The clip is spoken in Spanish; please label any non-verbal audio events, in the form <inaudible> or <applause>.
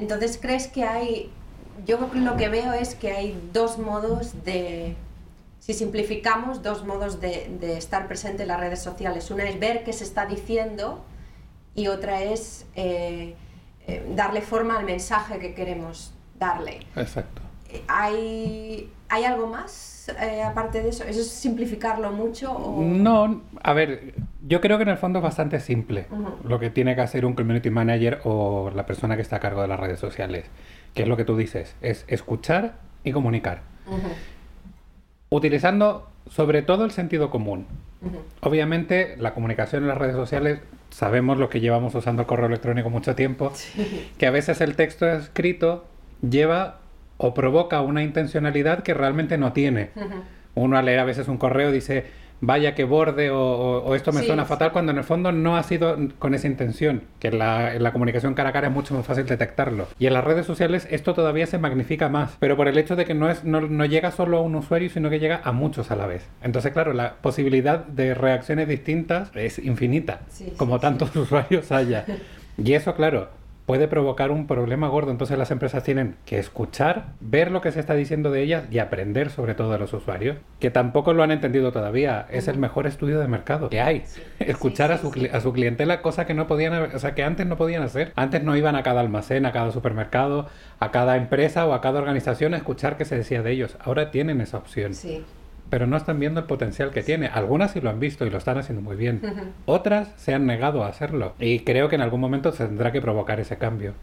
Entonces, ¿crees que hay... Yo lo que veo es que hay dos modos de... Si simplificamos, dos modos de, de estar presente en las redes sociales. Una es ver qué se está diciendo y otra es eh, eh, darle forma al mensaje que queremos darle. Exacto. Eh, ¿Hay, ¿hay algo más aparte de eso? ¿Eso es simplificarlo mucho? O... No, a ver, yo creo que en el fondo es bastante simple lo que tiene que hacer un community manager o la persona que está a cargo de las redes sociales, que es lo que tú dices, es escuchar y comunicar. Utilizando sobre todo el sentido común. Obviamente la comunicación en las redes sociales sabemos lo que llevamos usando el correo electrónico mucho tiempo, que a veces el texto escrito lleva o provoca una intencionalidad que realmente no tiene. Uno al leer a veces un correo dice, vaya que borde o, esto me suena fatal, cuando en el fondo no ha sido con esa intención, que en la, comunicación cara a cara es mucho más fácil detectarlo. Y en las redes sociales esto todavía se magnifica más, pero por el hecho de que no, es, no, llega solo a un usuario, sino que llega a muchos a la vez. Entonces, claro, la posibilidad de reacciones distintas es infinita, como tantos <laughs> usuarios haya. Y eso, claro, puede provocar un problema gordo. Entonces las empresas tienen que escuchar, ver lo que se está diciendo de ellas y aprender sobre todo de los usuarios, que tampoco lo han entendido todavía. Es el mejor estudio de mercado que hay. <laughs> Escuchar a, su, a su clientela, cosa que no podían, o sea, que antes no podían hacer. Antes no iban a cada almacén, a cada supermercado, a cada empresa o a cada organización a escuchar qué se decía de ellos. Ahora tienen esa opción. Sí pero no están viendo el potencial que tiene. Algunas sí lo han visto y lo están haciendo muy bien. Otras se han negado a hacerlo. Y creo que en algún momento se tendrá que provocar ese cambio.